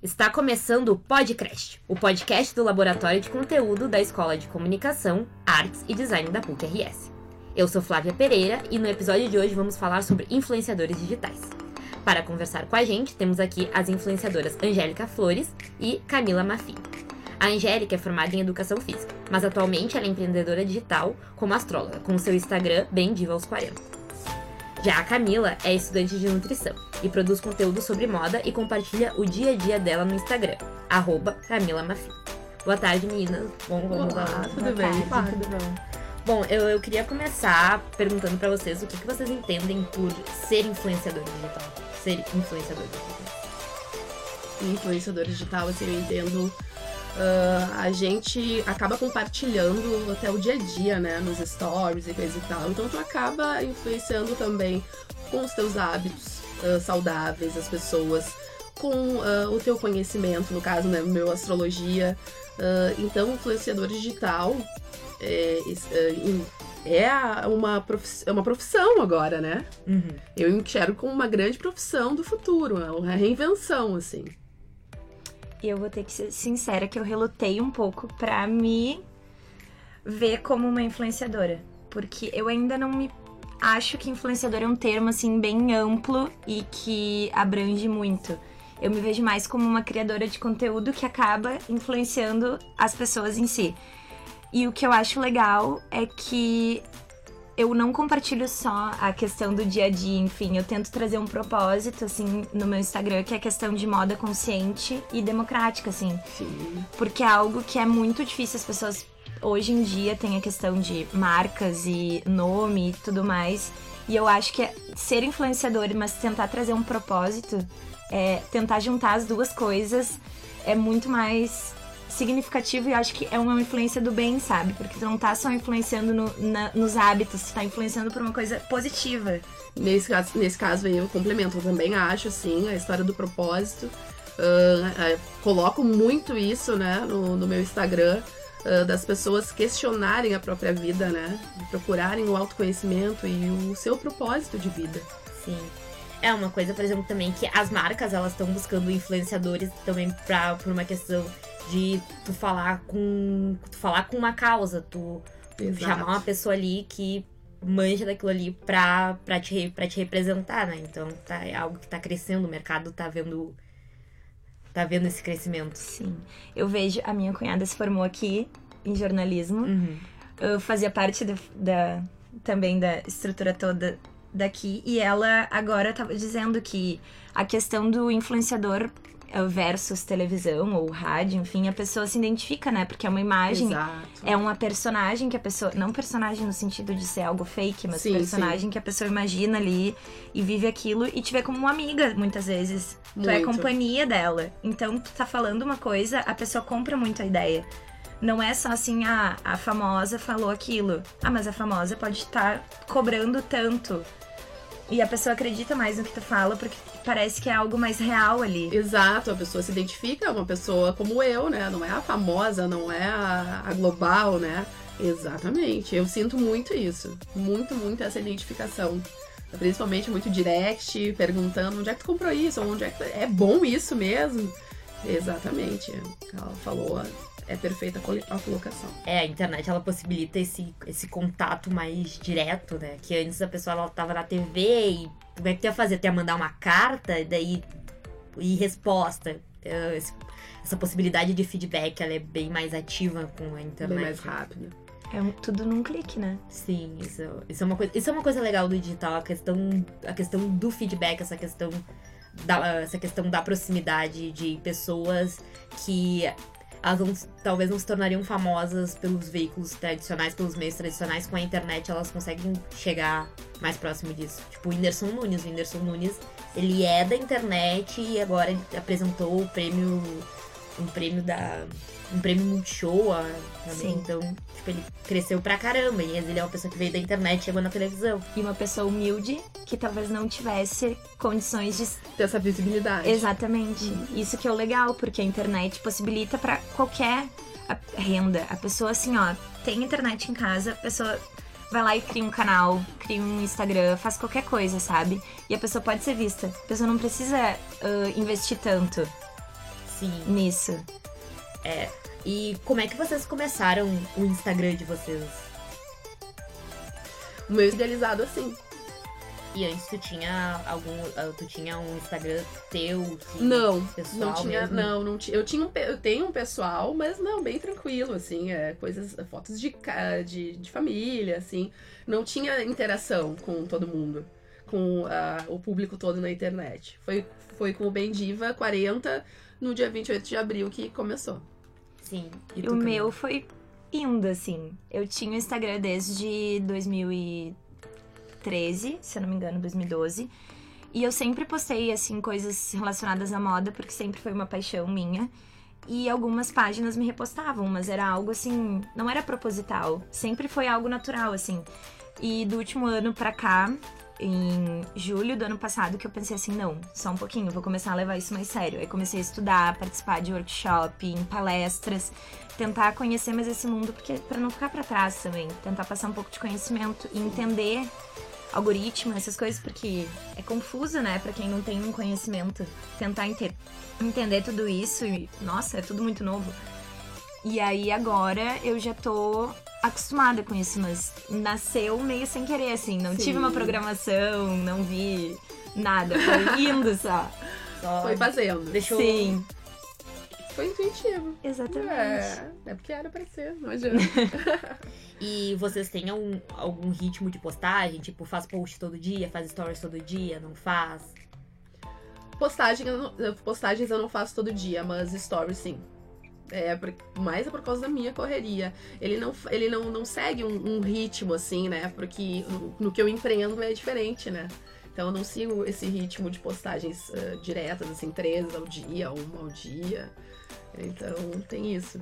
Está começando o Podcast, o podcast do Laboratório de Conteúdo da Escola de Comunicação, Artes e Design da PUC-RS. Eu sou Flávia Pereira e no episódio de hoje vamos falar sobre influenciadores digitais. Para conversar com a gente, temos aqui as influenciadoras Angélica Flores e Camila Mafim. A Angélica é formada em Educação Física, mas atualmente ela é empreendedora digital como astróloga, com seu Instagram bem diva aos 40. Já a Camila é estudante de nutrição e produz conteúdo sobre moda e compartilha o dia a dia dela no Instagram, arroba Camila Mafim. Boa tarde, meninas. Bom, vamos Olá, lá. Tudo bem? Tarde. Tudo bom. Bom, eu, eu queria começar perguntando para vocês o que, que vocês entendem por ser influenciador digital. Ser influenciador digital. Influenciador digital, assim, eu entendo Uh, a gente acaba compartilhando até o dia a dia, né? Nos stories e coisa e tal. Então tu acaba influenciando também com os teus hábitos uh, saudáveis, as pessoas, com uh, o teu conhecimento, no caso, né? Meu astrologia. então, influenciador digital é, é uma, profissão, é uma profissão agora, né? Uhum. Eu enxergo como uma grande profissão do futuro, é uma reinvenção, assim. E eu vou ter que ser sincera que eu relutei um pouco para me ver como uma influenciadora. Porque eu ainda não me acho que influenciador é um termo assim bem amplo e que abrange muito. Eu me vejo mais como uma criadora de conteúdo que acaba influenciando as pessoas em si. E o que eu acho legal é que eu não compartilho só a questão do dia a dia, enfim, eu tento trazer um propósito, assim, no meu Instagram, que é a questão de moda consciente e democrática, assim. Sim. Porque é algo que é muito difícil as pessoas hoje em dia tem a questão de marcas e nome e tudo mais. E eu acho que é ser influenciador, mas tentar trazer um propósito, é, tentar juntar as duas coisas, é muito mais significativo e acho que é uma influência do bem, sabe? Porque tu não tá só influenciando no, na, nos hábitos, tu tá influenciando por uma coisa positiva. Nesse caso, nesse caso aí eu complemento, eu também acho, sim, a história do propósito. Uh, uh, coloco muito isso, né, no, no meu Instagram, uh, das pessoas questionarem a própria vida, né? Procurarem o autoconhecimento e o seu propósito de vida. Sim. É uma coisa, por exemplo, também que as marcas elas estão buscando influenciadores também pra, por uma questão de tu falar com tu falar com uma causa, tu, tu chamar uma pessoa ali que manja daquilo ali pra, pra, te, pra te representar, né? Então tá, é algo que tá crescendo, o mercado tá vendo tá vendo esse crescimento. Sim. Eu vejo, a minha cunhada se formou aqui em jornalismo. Uhum. Eu fazia parte da, da, também da estrutura toda daqui e ela agora tava dizendo que a questão do influenciador versus televisão ou rádio, enfim, a pessoa se identifica, né? Porque é uma imagem, Exato. é uma personagem que a pessoa, não personagem no sentido de ser algo fake, mas sim, personagem sim. que a pessoa imagina ali e vive aquilo e te vê como uma amiga muitas vezes. Muito. Tu é companhia dela. Então tu tá falando uma coisa, a pessoa compra muito a ideia. Não é só assim, ah, a famosa falou aquilo. Ah, mas a famosa pode estar tá cobrando tanto. E a pessoa acredita mais no que tu fala porque parece que é algo mais real ali. Exato, a pessoa se identifica, é uma pessoa como eu, né? Não é a famosa, não é a, a global, né? Exatamente. Eu sinto muito isso. Muito, muito essa identificação. Principalmente muito direct, perguntando onde é que tu comprou isso, onde é que. É bom isso mesmo? Exatamente. Ela falou é perfeita a colocação. É, a internet ela possibilita esse, esse contato mais direto, né? Que antes a pessoa ela tava na TV e como é que tu ia fazer? Tu ia mandar uma carta e daí e resposta. É, essa possibilidade de feedback ela é bem mais ativa com a internet. Bem mais rápida. É tudo num clique, né? Sim, isso, isso, é uma coisa, isso é uma coisa legal do digital, a questão, a questão do feedback, essa questão da, essa questão da proximidade de pessoas que elas não, talvez não se tornariam famosas pelos veículos tradicionais, pelos meios tradicionais, com a internet elas conseguem chegar mais próximo disso. Tipo o Whindersson Nunes. O Whindersson Nunes, ele é da internet e agora apresentou o prêmio um prêmio da. um prêmio Multishow também. Sim. Então, tipo, ele cresceu pra caramba. E ele é uma pessoa que veio da internet chegou na televisão. E uma pessoa humilde que talvez não tivesse condições de ter essa visibilidade. Exatamente. Uhum. Isso que é o legal, porque a internet possibilita para qualquer renda. A pessoa assim, ó, tem internet em casa, a pessoa vai lá e cria um canal, cria um Instagram, faz qualquer coisa, sabe? E a pessoa pode ser vista. A pessoa não precisa uh, investir tanto. Sim. nisso. E como é que vocês começaram o Instagram de vocês? O meu idealizado assim. E antes tu tinha algum. ah, Tu tinha um Instagram teu? Não, pessoal não tinha, mesmo? não, não tinha. Eu tinha um, eu tenho um pessoal, mas não, bem tranquilo, assim, é, coisas, fotos de, de, de família, assim. Não tinha interação com todo mundo, com ah, o público todo na internet. Foi, foi com o Bem Diva 40 no dia 28 de abril que começou. Sim. E O meu foi indo, assim. Eu tinha o Instagram desde 2013, se eu não me engano, 2012. E eu sempre postei, assim, coisas relacionadas à moda, porque sempre foi uma paixão minha. E algumas páginas me repostavam, mas era algo assim, não era proposital. Sempre foi algo natural, assim. E do último ano pra cá, em julho do ano passado, que eu pensei assim, não, só um pouquinho, vou começar a levar isso mais sério. Aí comecei a estudar, participar de workshop, em palestras, tentar conhecer mais esse mundo, porque para não ficar pra trás também, tentar passar um pouco de conhecimento e entender algoritmo, essas coisas, porque é confuso, né, Pra quem não tem um conhecimento, tentar ente- entender tudo isso e nossa, é tudo muito novo. E aí agora eu já tô acostumada com isso, mas nasceu meio sem querer, assim. Não Sim. tive uma programação, não vi nada. Foi indo só. Só Foi fazendo. deixou. Sim, Foi intuitivo. exatamente. É, é porque era pra ser, não adianta. E vocês têm algum, algum ritmo de postagem? Tipo, faz post todo dia, faz stories todo dia, não faz? Postagem, eu não- postagens eu não faço todo dia, mas stories sim. É, mais é por causa da minha correria. Ele não, ele não, não segue um, um ritmo assim, né? Porque no, no que eu empreendo é diferente, né? Então eu não sigo esse ritmo de postagens ah, diretas, assim, três ao dia, uma ao dia. Então tem isso.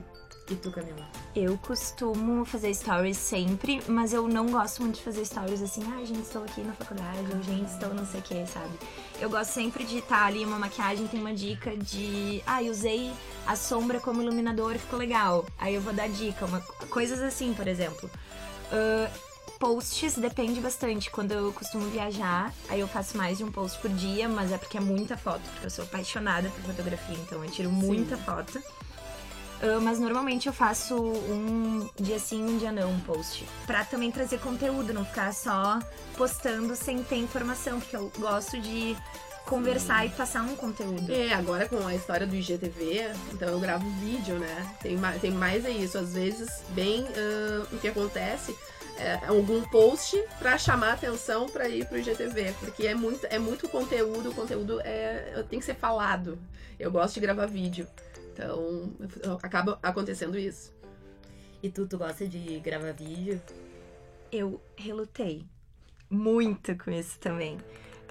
E tu, Camila? Eu costumo fazer stories sempre, mas eu não gosto muito de fazer stories assim, ah, gente, estou aqui na faculdade, ou gente, estou não sei o que, sabe? Eu gosto sempre de estar ali uma maquiagem, tem uma dica de, ah, eu usei a sombra como iluminador, ficou legal. Aí eu vou dar dica, uma, coisas assim, por exemplo. Ah, posts depende bastante. Quando eu costumo viajar, aí eu faço mais de um post por dia, mas é porque é muita foto, porque eu sou apaixonada por fotografia, então eu tiro muita foto. Ah, mas normalmente eu faço um dia sim, um dia não, um post. Pra também trazer conteúdo, não ficar só postando sem ter informação, porque eu gosto de conversar e passar um conteúdo. É, agora com a história do IGTV, então eu gravo vídeo, né? Tem mais, tem mais é isso. Às vezes, bem, ah, o que acontece é algum post pra chamar atenção pra ir pro IGTV, porque é muito, é muito conteúdo, o conteúdo é, tem que ser falado. Eu gosto de gravar vídeo, então acaba acontecendo isso. E tu, tu gosta de gravar vídeo? Eu relutei muito com isso também.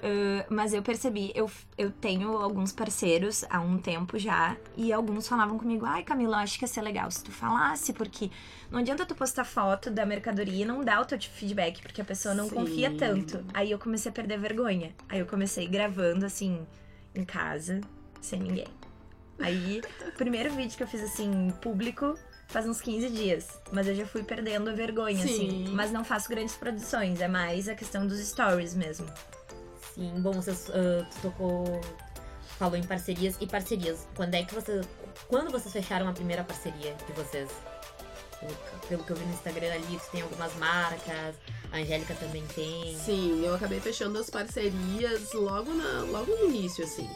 Ah, mas eu percebi, eu, eu tenho alguns parceiros há um tempo já, e alguns falavam comigo, ai Camila, acho que ia ser legal se tu falasse, porque não adianta tu postar foto da mercadoria e não dar o teu feedback, porque a pessoa não Sim. confia tanto. Aí eu comecei a perder vergonha. Aí eu comecei gravando assim, em casa, sem ninguém. Aí, o primeiro vídeo que eu fiz assim, público, faz uns 15 dias. Mas eu já fui perdendo a vergonha, Sim. assim. Mas não faço grandes produções, é mais a questão dos stories mesmo. Sim, bom, vocês ah, tu tocou. Falou em parcerias e parcerias. Quando é que vocês. Quando vocês fecharam a primeira parceria de vocês? Pelo- que eu vi no Instagram ali, tem algumas marcas, a Angélica também tem. Sim, eu acabei fechando as parcerias logo, na, logo no início, assim.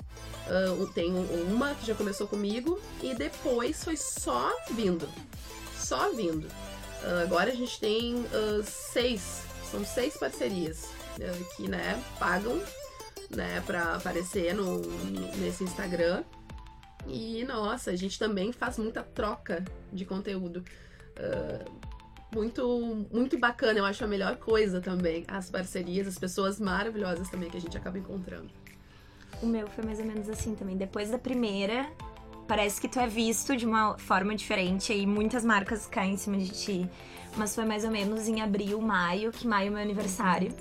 Um- tem um- uma que já começou comigo e depois foi só vindo. Só vindo. Ah, agora a gente tem ah, seis, são seis parcerias que, né, pagam, né, pra aparecer no- nesse Instagram. E, nossa, a gente também faz muita troca de conteúdo. Ah, muito, muito bacana, eu acho a melhor coisa também. As parcerias, as pessoas maravilhosas também que a gente acaba encontrando. O meu foi mais ou menos assim também. Depois da primeira, parece que tu é visto de uma forma diferente e muitas marcas caem em cima de ti. Mas foi mais ou menos em abril, maio, que maio é meu aniversário.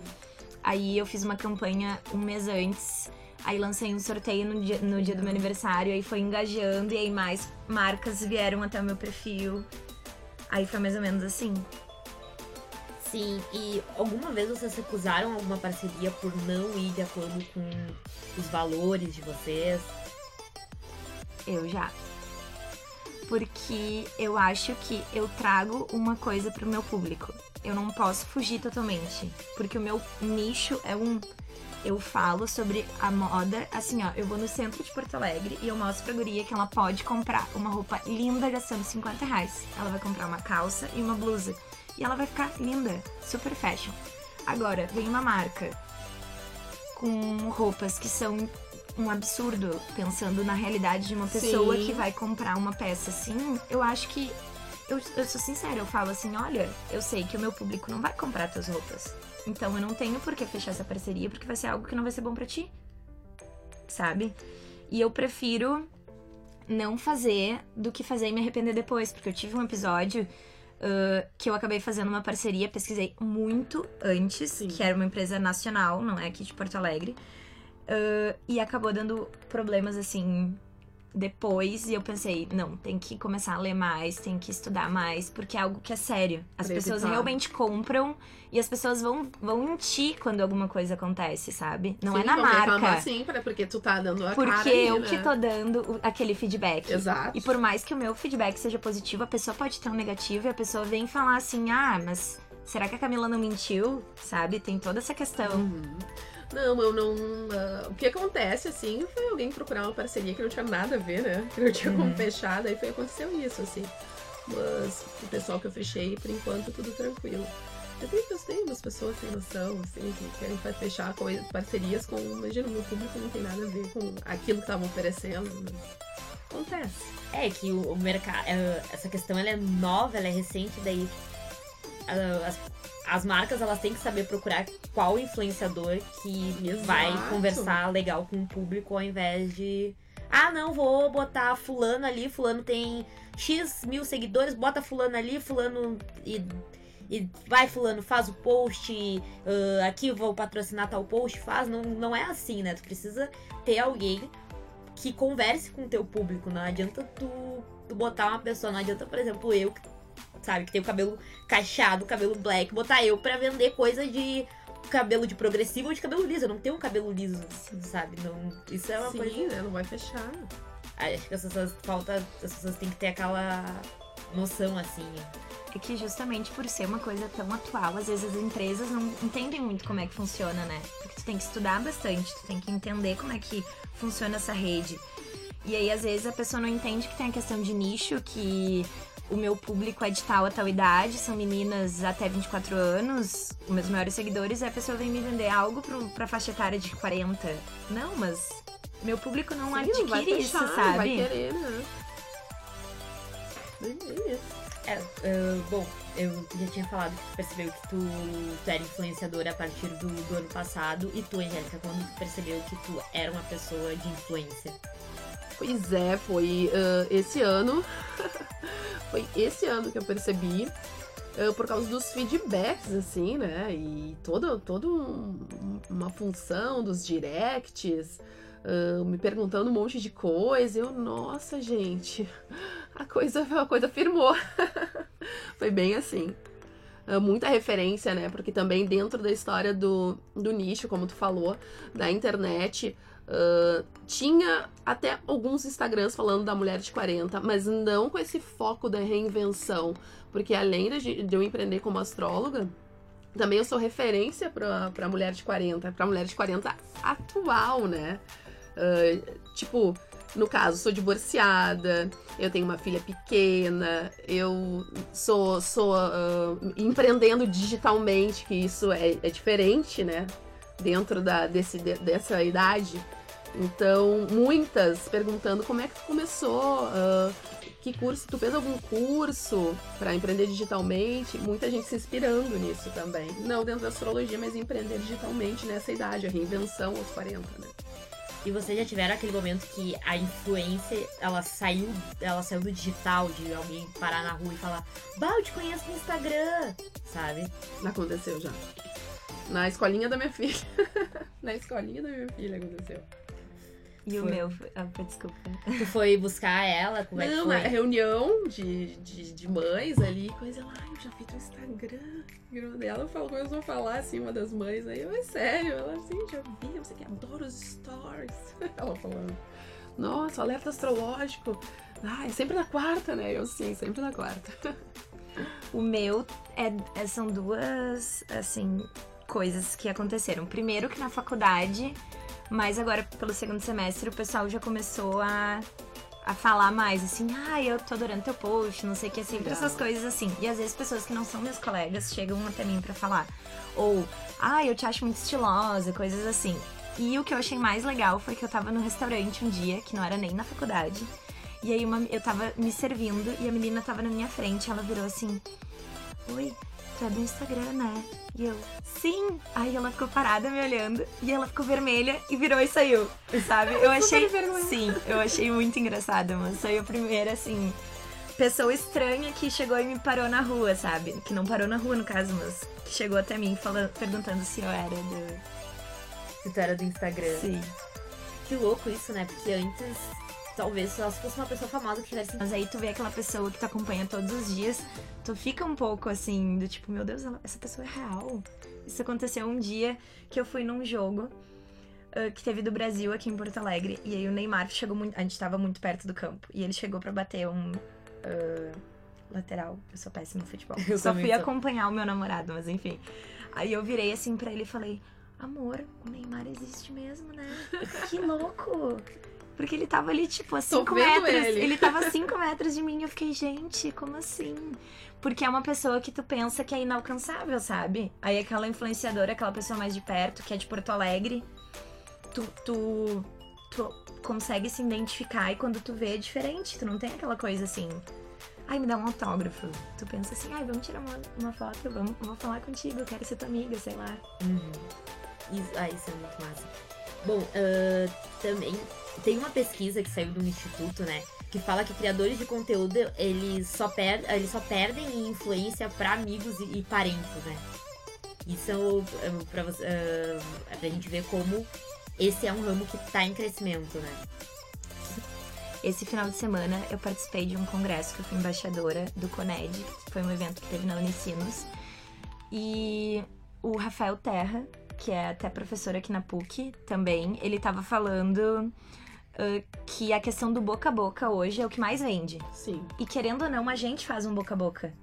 Aí eu fiz uma campanha um mês antes. Aí lancei um sorteio no dia, no dia do meu aniversário. Aí foi engajando e aí mais marcas vieram até o meu perfil. Aí foi mais ou menos assim. Sim, e alguma vez vocês recusaram alguma parceria por não ir de acordo com os valores de vocês? Eu já. Porque eu acho que eu trago uma coisa pro meu público. Eu não posso fugir totalmente. Porque o meu nicho é um. Eu falo sobre a moda, assim, ó, eu vou no centro de Porto Alegre e eu mostro pra guria que ela pode comprar uma roupa linda gastando 50 reais. Ela vai comprar uma calça e uma blusa. E ela vai ficar linda, super fashion. Agora, vem uma marca com roupas que são um absurdo, pensando na realidade de uma pessoa Sim. que vai comprar uma peça assim, eu acho que. Eu, eu sou sincera, eu falo assim: olha, eu sei que o meu público não vai comprar tuas roupas. Então eu não tenho por que fechar essa parceria, porque vai ser algo que não vai ser bom pra ti. Sabe? E eu prefiro não fazer do que fazer e me arrepender depois, porque eu tive um episódio uh, que eu acabei fazendo uma parceria, pesquisei muito antes, Sim. que era uma empresa nacional, não é aqui de Porto Alegre. uh, e acabou dando problemas assim depois. E eu pensei, não, tem que começar a ler mais, tem que estudar mais, porque é algo que é sério. As pessoas realmente compram e as pessoas vão, vão em ti quando alguma coisa acontece, sabe? Não Sim, é na marca. Sim, porque tu tá dando a Porque cara eu né? que tô dando aquele feedback. Exato. E por mais que o meu feedback seja positivo, a pessoa pode ter um negativo e a pessoa vem falar assim: ah, mas será que a Camila não mentiu? Sabe? Tem toda essa questão. Uhum. Não, eu não. ah, o que acontece, assim, foi alguém procurar uma parceria que não tinha nada a ver, né? Que não tinha como Uhum. fechar, daí foi aconteceu isso, assim. Mas o pessoal que eu fechei, por enquanto, tudo tranquilo. Eu tenho, eu tenho umas pessoas sem noção, assim, que querem fechar coisa, parcerias com. Imagina, o meu público não tem nada a ver com aquilo que estavam oferecendo. Mas acontece. É que o, mercado. Essa questão ela é nova, ela é recente, daí ah, as, as marcas elas têm que saber procurar qual influenciador que Exato. vai conversar legal com o público ao invés de. Ah, não, vou botar fulano ali, fulano tem X mil seguidores, bota fulano ali, fulano e. E vai, fulano, faz o post, ah, aqui vou patrocinar tal post, faz. Não, não é assim, né? Tu precisa ter alguém que converse com o teu público. Não adianta tu, tu botar uma pessoa, não adianta, por exemplo, eu, que, sabe, que tem o cabelo cacheado, cabelo black, botar eu pra vender coisa de cabelo de progressivo ou de cabelo liso. Eu não tenho um cabelo liso, sabe? Não, isso é uma Sim, coisa. né? Não vai fechar. Acho que as pessoas falta. As pessoas têm que ter aquela noção assim. É que justamente por ser uma coisa tão atual, às vezes as empresas não entendem muito como é que funciona, né? Porque tu tem que estudar bastante, tu tem que entender como é que funciona essa rede. E aí, às vezes, a pessoa não entende que tem a questão de nicho, que o meu público é de tal a tal idade, são meninas até 24 anos, os meus maiores seguidores, a pessoa vem me vender algo pro, pra faixa etária de 40. Não, mas meu público não Sim, não vai adquire isso, sabe? Vai querer, né? É, ah, bom, eu já tinha falado que tu percebeu que tu, tu era influenciadora a partir do, do ano passado. E tu, Angélica, quando tu percebeu que tu era uma pessoa de influência? Pois é, foi ah, esse ano. foi esse ano que eu percebi. ah, por causa dos feedbacks, assim, né? E toda toda um- uma função dos directs, ah, me perguntando um monte de coisa. Eu, nossa, gente, a coisa, a coisa firmou. foi bem assim. Ah, muita referência, né? Porque também dentro da história do, do nicho, como tu falou, da internet, ah, tinha até alguns Instagrams falando da mulher de 40, mas não com esse foco da reinvenção. Porque além de, de eu empreender como astróloga, também eu sou referência pra mulher de 40, pra mulher de 40 atual, né? Ah, tipo, no caso, sou divorciada, eu tenho uma filha pequena, eu sou, sou ah, empreendendo digitalmente, que isso é, é diferente, né? Dentro da, desse, de- dessa idade. Então, muitas perguntando como é que tu começou, ah, que curso, tu fez algum curso para empreender digitalmente? Muita gente se inspirando nisso também. Não dentro da astrologia, mas empreender digitalmente nessa idade, a reinvenção aos 40, né? E vocês já tiveram aquele momento que a influência, ela saiu, ela saiu do digital, de alguém parar na rua e falar, bah, eu te conheço no Instagram, sabe? Aconteceu já. Na escolinha da minha filha. Na escolinha da minha filha aconteceu. E o Foi. meu. Ah, desculpa. Tu foi buscar ela, como é que Não, foi? na reunião de, de, de mães ali, coisa lá, eu já vi teu Instagram. E ela falou, começou a falar assim, uma das mães, aí eu, é sério, ela assim, já vi, eu sei que adoro os stories. Ela falando. Nossa, alerta astrológico. Ah, é sempre na quarta, né? Eu sim, sempre na quarta. O meu é, é- são duas, assim, coisas que aconteceram. Primeiro que na faculdade, mas agora pelo segundo semestre o pessoal já começou a, a falar mais, assim, ah, eu tô adorando teu post, não sei o que, sempre Legal. essas coisas assim. E às vezes pessoas que não são meus colegas chegam até mim pra falar. Ou, ah, eu te acho muito estilosa, coisas assim. E o que eu achei mais legal foi que eu tava no restaurante um dia, que não era nem na faculdade. E aí uma- eu tava me servindo e a menina tava na minha frente. Ela virou assim: Oi, tu é do Instagram, né? E eu, sim! Aí ela ficou parada me olhando e ela ficou vermelha e virou e saiu, sabe? Eu achei. Sim, eu achei muito engraçada, mas foi a primeira, assim. Pessoa estranha que chegou e me parou na rua, sabe? Que não parou na rua, no caso, mas que chegou até mim falando, perguntando se eu era do. Se tu era do Instagram. Sim. Que louco isso, né? Porque antes, talvez só se fosse uma pessoa famosa que tivesse. Mas aí tu vê aquela pessoa que tu acompanha todos os dias, tu fica um pouco assim, do tipo, meu Deus, ela- essa pessoa é real. Isso aconteceu um dia que eu fui num jogo ah, que teve do Brasil aqui em Porto Alegre. E aí o Neymar chegou muito. A gente tava muito perto do campo. E ele chegou pra bater um. ah, lateral. Eu sou péssima no futebol. Eu Só fui sou. acompanhar o meu namorado, mas enfim. Aí eu virei assim pra ele e falei: Amor, o Neymar existe mesmo, né? Que louco! Porque ele tava ali, tipo, a Tô 5 vendo metros. ele. Ele tava a 5 metros de mim. Eu fiquei, gente, como assim? Porque é uma pessoa que tu pensa que é inalcançável, sabe? Aí aquela influenciadora, aquela pessoa mais de perto, que é de Porto Alegre, tu, tu, tu consegue se identificar e quando tu vê é diferente. Tu não tem aquela coisa assim. Ai, me dá um autógrafo. Tu pensa assim, ai, vamos tirar uma, uma foto, vamos, vou falar contigo, eu quero ser tua amiga, sei lá. Uhum. Isso, ah, isso é muito massa. Bom, ah, também tem uma pesquisa que saiu do instituto, né? Que fala que criadores de conteúdo, eles só, per eles só perdem em influência pra amigos e, e parentes, né? Isso é pra, ah, é pra gente ver como esse é um ramo que tá em crescimento, né? Esse final de semana eu participei de um congresso que eu fui embaixadora do CONED, que foi um evento que teve na Unicinos. E o Rafael Terra, que é até professor aqui na PUC também, ele tava falando ah, que a questão do boca a boca hoje é o que mais vende. Sim. E querendo ou não, a gente faz um boca a boca.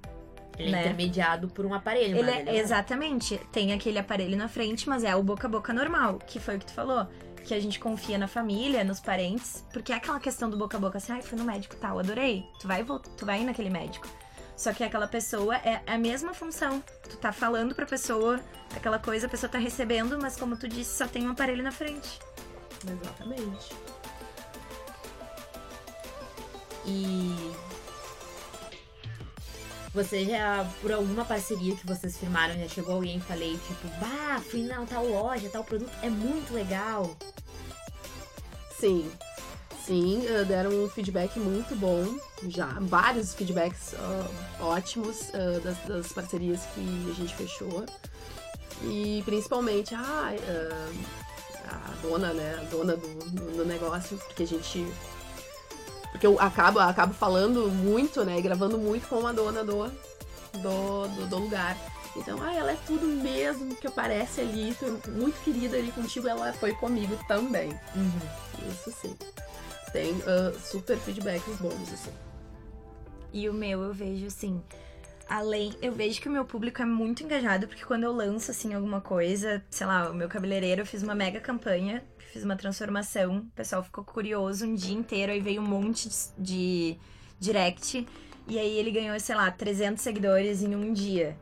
Ele Né? é intermediado por um aparelho, Ele é, ele é- exatamente, tem aquele aparelho na frente, mas é o boca a boca normal, que foi o que tu falou. Que a gente confia na família, nos parentes, porque é aquela questão do boca a boca assim, ai, fui no médico tal, adorei. Tu vai, tu vai ir naquele médico. Só que aquela pessoa é a mesma função. Tu tá falando pra pessoa aquela coisa, a pessoa tá recebendo, mas como tu disse, só tem um aparelho na frente. Exatamente. E você já, por alguma parceria que vocês firmaram, já chegou alguém e falei, tipo, bah, fui na tal loja, tal produto, é muito legal. Sim. Sim, eh, deram um feedback muito bom. Já, vários feedbacks ah, ótimos ah, das, das parcerias que a gente fechou. E principalmente ah, ah, a dona, né? A dona do, do, do negócio, porque a gente. Porque eu acabo, acabo falando muito, né? E gravando muito com a dona do, do, do, do lugar. Então, ah, ela é tudo mesmo que aparece ali, muito querida ali contigo, ela foi comigo também. Isso sim. Tem ah, super feedbacks bons, assim. E o meu eu vejo assim, além, eu vejo que o meu público é muito engajado, porque quando eu lanço assim alguma coisa, sei lá, o meu cabeleireiro, eu fiz uma mega campanha, fiz uma transformação, o pessoal ficou curioso um dia inteiro, aí veio um monte de, de direct, e aí ele ganhou, sei lá, 300 seguidores em um dia.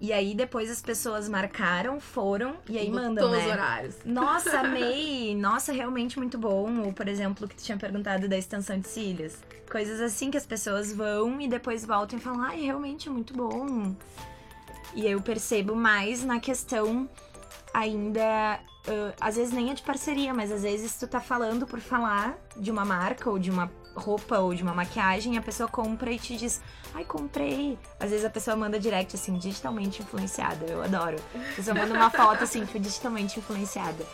E aí depois as pessoas marcaram, foram, e aí mandam, Todos os né? horários. Nossa, amei! Nossa, realmente muito bom. Ou, por exemplo, que tu tinha perguntado da extensão de cílios. Coisas assim que as pessoas vão e depois voltam e falam, ai, realmente é muito bom. E eu percebo mais na questão ainda. ah, às vezes nem é de parceria, mas às vezes tu tá falando por falar de uma marca ou de uma roupa ou de uma maquiagem, a pessoa compra e te diz, ai, comprei. Às vezes a pessoa manda direct assim, digitalmente influenciada. Eu adoro. A pessoa manda uma foto assim, fui digitalmente influenciada.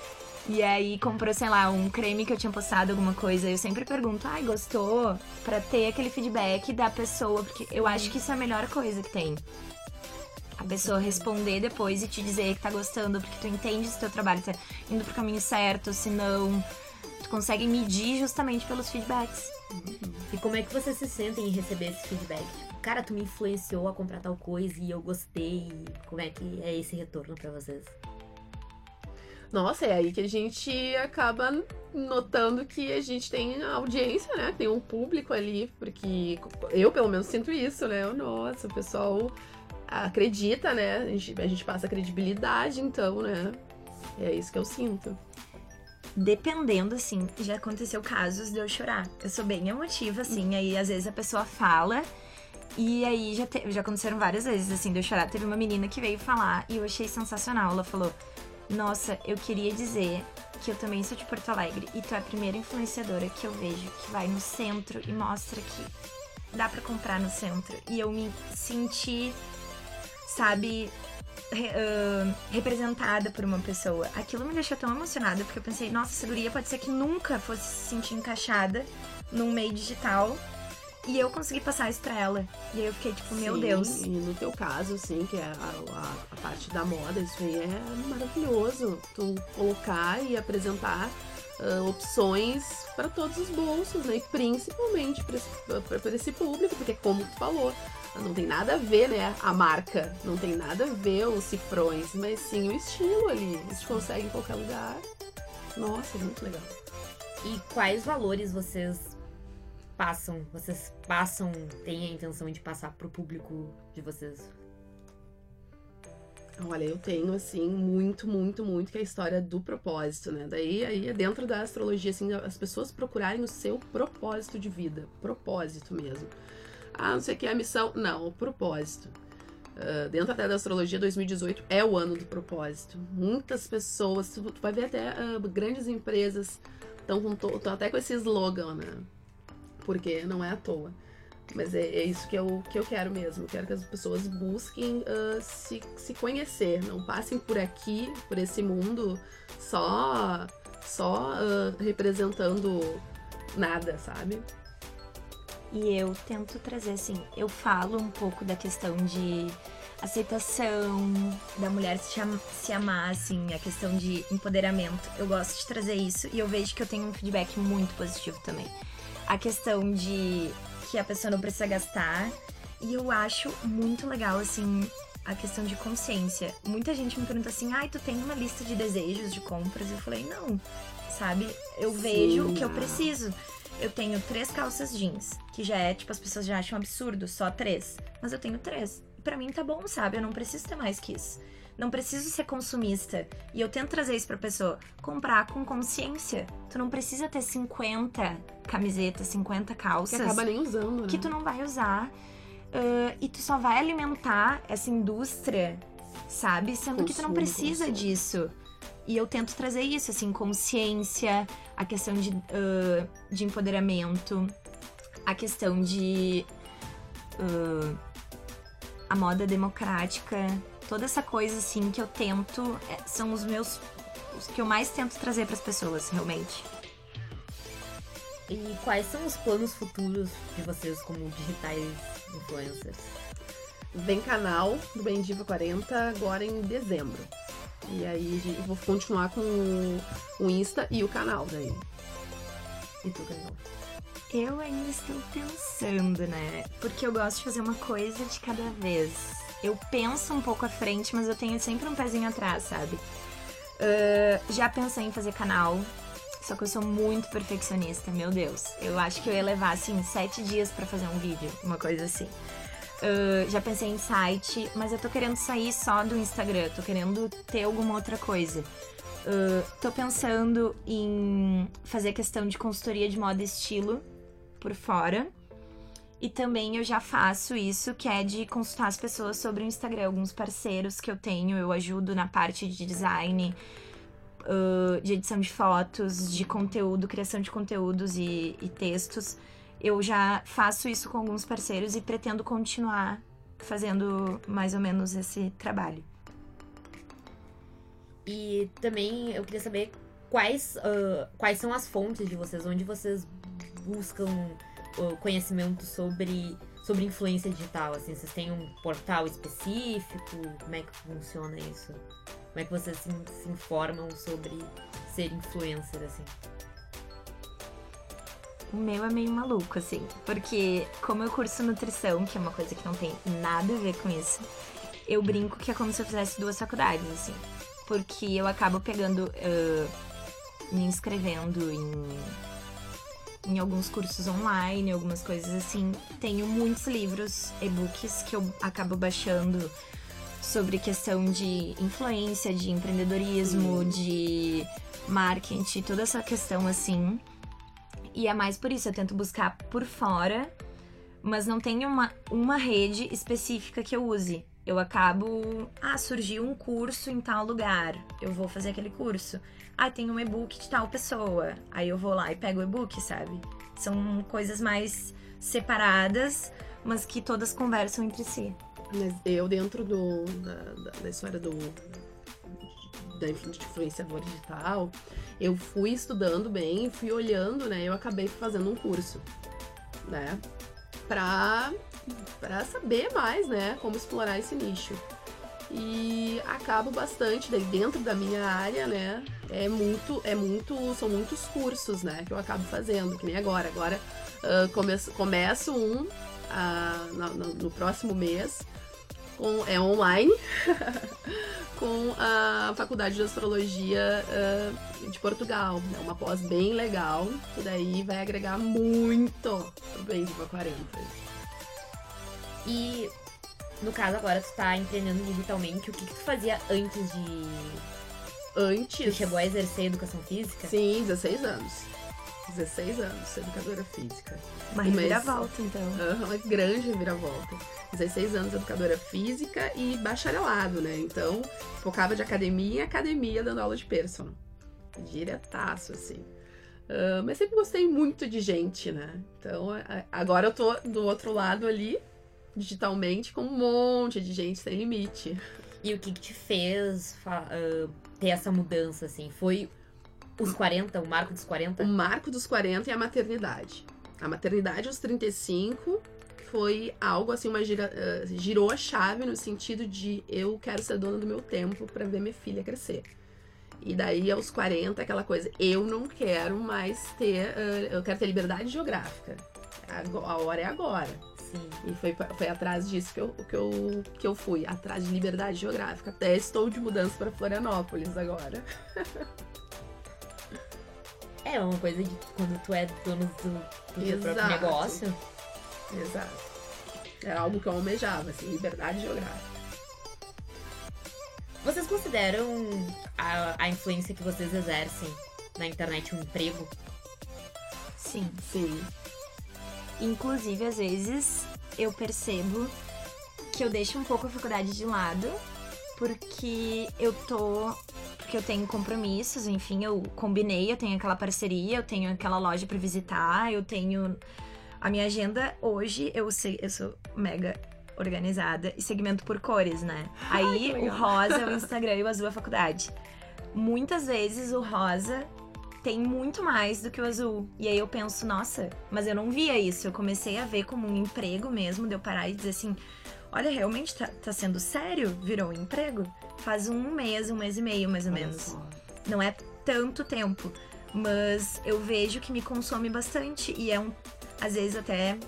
E aí comprou, sei lá, um creme que eu tinha postado, alguma coisa. Eu sempre pergunto, ai, gostou? Pra ter aquele feedback da pessoa, porque eu acho que isso é a melhor coisa que tem. A pessoa responder depois e te dizer que tá gostando, porque tu entende se teu trabalho tá indo pro caminho certo, se não. Tu consegue medir justamente pelos feedbacks. E como é que vocês se sentem em receber esse feedback? Tipo, cara, tu me influenciou a comprar tal coisa e eu gostei. Como é que é esse retorno pra vocês? Nossa, é aí que a gente acaba notando que a gente tem audiência, né? Tem um público ali, porque eu pelo menos sinto isso, né? Nossa, o pessoal acredita, né? A gente, a gente passa credibilidade, então, né? É isso que eu sinto. Dependendo, assim, já aconteceu casos de eu chorar. Eu sou bem emotiva, assim, aí às vezes a pessoa fala. E aí já, te, já aconteceram várias vezes, assim, de eu chorar. Teve uma menina que veio falar e eu achei sensacional. Ela falou: Nossa, eu queria dizer que eu também sou de Porto Alegre e tu é a primeira influenciadora que eu vejo que vai no centro e mostra que dá para comprar no centro. E eu me senti, sabe, uh, representada por uma pessoa. Aquilo me deixou tão emocionada porque eu pensei, nossa, essa guria pode ser que nunca fosse se sentir encaixada num meio digital e eu consegui passar isso pra ela. E aí eu fiquei tipo, meu Sim, Deus. E no teu caso, assim, que é a, a, a parte da moda, isso aí é maravilhoso. Tu colocar e apresentar uh, opções para todos os bolsos, né? E principalmente para esse, esse público, porque como tu falou, não tem nada a ver, né? A marca, não tem nada a ver os cifrões, mas sim o estilo ali. Isso consegue em qualquer lugar. Nossa, é muito legal. E quais valores vocês passam, vocês passam, têm a intenção de passar pro público de vocês? Olha, eu tenho, assim, muito, muito, muito que é a história do propósito, né? Daí, aí, é dentro da astrologia, assim, as pessoas procurarem o seu propósito de vida. Propósito mesmo. Ah, não sei o que é a missão. Não, o propósito. Uh, dentro até da astrologia, 2018 é o ano do propósito. Muitas pessoas, tu, tu vai ver até uh, grandes empresas estão até com esse slogan, né? porque não é à toa. Mas é, é, isso que eu, que eu quero mesmo. Quero que as pessoas busquem uh, se, se conhecer, não passem por aqui, por esse mundo, só, só representando nada, sabe? E eu tento trazer assim, eu falo um pouco da questão de aceitação, da mulher se, se amar, assim, a questão de empoderamento. Eu gosto de trazer isso e eu vejo que eu tenho um feedback muito positivo também a questão de que a pessoa não precisa gastar. E eu acho muito legal, assim, a questão de consciência. Muita gente me pergunta assim: ai, tu tem uma lista de desejos de compras? Eu falei: não, sabe? Eu Sim. vejo o que eu preciso. Eu tenho três calças jeans, que já é, tipo, as pessoas já acham absurdo, só três. Mas eu tenho três. Pra mim tá bom, sabe? Eu não preciso ter mais que isso. Não preciso ser consumista. E eu tento trazer isso pra pessoa. Comprar com consciência. Tu não precisa ter 50 camisetas, 50 calças. Que acaba nem usando, né? Que tu não vai usar. Uh, e tu só vai alimentar essa indústria, sabe? Sendo consumo, que tu não precisa consumo. disso. E eu tento trazer isso, assim, consciência, a questão de, uh, de empoderamento, a questão de. Uh, a moda democrática, toda essa coisa assim que eu tento é, são os meus os que eu mais tento trazer para as pessoas realmente. E quais são os planos futuros de vocês como digitais influencers? Vem canal do Bem Diva 40 agora em dezembro. E aí vou continuar com o Insta e o canal daí. E tu, canal? Eu ainda estou pensando, né? Porque eu gosto de fazer uma coisa de cada vez eu penso um pouco à frente, mas eu tenho sempre um pezinho atrás, sabe? Uh, já pensei em fazer canal, só que eu sou muito perfeccionista, meu Deus. Eu acho que eu ia levar, assim, sete dias para fazer um vídeo, uma coisa assim. Uh, já pensei em site, mas eu tô querendo sair só do Instagram, tô querendo ter alguma outra coisa. Uh, tô pensando em fazer questão de consultoria de moda e estilo por fora. E também eu já faço isso, que é de consultar as pessoas sobre o Instagram. Alguns parceiros que eu tenho, eu ajudo na parte de design, uh, de edição de fotos, de conteúdo, criação de conteúdos e, e textos. Eu já faço isso com alguns parceiros e pretendo continuar fazendo mais ou menos esse trabalho. E também eu queria saber quais, uh, quais são as fontes de vocês, onde vocês buscam conhecimento sobre, sobre influência digital? Assim, vocês têm um portal específico? Como é que funciona isso? Como é que vocês se, se informam sobre ser influencer, assim? O meu é meio maluco, assim. Porque, como eu curso nutrição, que é uma coisa que não tem nada a ver com isso, eu brinco que é como se eu fizesse duas faculdades, assim. Porque eu acabo pegando. Uh, me inscrevendo em. Em alguns cursos online, algumas coisas assim. Tenho muitos livros, e-books que eu acabo baixando sobre questão de influência, de empreendedorismo, de marketing, toda essa questão assim. E é mais por isso, eu tento buscar por fora, mas não tenho uma, uma rede específica que eu use. Eu acabo. Ah, surgiu um curso em tal lugar. Eu vou fazer aquele curso. Ah, tem um e-book de tal pessoa. Aí eu vou lá e pego o e-book, sabe? São coisas mais separadas, mas que todas conversam entre si. Mas eu, dentro do, da, da história do, da influenciador digital, eu fui estudando bem, fui olhando, né? Eu acabei fazendo um curso, né? Pra, pra saber mais, né? Como explorar esse nicho. E acabo bastante, daí dentro da minha área, né? É muito, é muito, são muitos cursos, né? Que eu acabo fazendo, que nem agora. Agora uh, começo, começo um uh, no, no próximo mês com, é online com a Faculdade de Astrologia uh, de Portugal. É uma pós bem legal, que daí vai agregar muito pro Bendiva 40. E no caso agora tu tá empreendendo digitalmente, o que, que tu fazia antes de. Antes. Tu chegou a exercer educação física? Sim, 16 anos. 16 anos, educadora física. Uma reviravolta, então. uma grande reviravolta. 16 anos, educadora física e bacharelado, né? Então, focava de academia em academia, dando aula de personal. Diretaço, assim. Uh, mas sempre gostei muito de gente, né? Então, agora eu tô do outro lado ali, digitalmente, com um monte de gente sem limite. E o que, que te fez uh, ter essa mudança, assim? Foi os 40, o marco dos 40? O marco dos 40 e a maternidade. A maternidade aos 35 foi algo assim, uma gira, uh, girou a chave no sentido de eu quero ser dona do meu tempo para ver minha filha crescer. E daí aos 40, aquela coisa, eu não quero mais ter, uh, eu quero ter liberdade geográfica. A hora é agora. Sim. E foi, foi atrás disso que eu, que, eu, que eu fui, atrás de liberdade geográfica. Até estou de mudança para Florianópolis agora. É uma coisa de quando tu é dono do, do teu próprio negócio. Exato. É algo que eu almejava, assim, liberdade geográfica. Vocês consideram a, a influência que vocês exercem na internet um emprego? Sim. Sim. Inclusive, às vezes, eu percebo que eu deixo um pouco a faculdade de lado porque eu tô porque eu tenho compromissos, enfim, eu combinei, eu tenho aquela parceria, eu tenho aquela loja para visitar, eu tenho a minha agenda hoje, eu sei, eu sou mega organizada e segmento por cores, né? Aí o rosa é o Instagram e o azul é a faculdade. Muitas vezes o rosa tem muito mais do que o azul. E aí eu penso, nossa, mas eu não via isso. Eu comecei a ver como um emprego mesmo, de eu parar e dizer assim: olha, realmente tá, tá sendo sério? Virou um emprego? Faz um mês, um mês e meio, mais ou menos. Não é tanto tempo. Mas eu vejo que me consome bastante. E é um. Às vezes até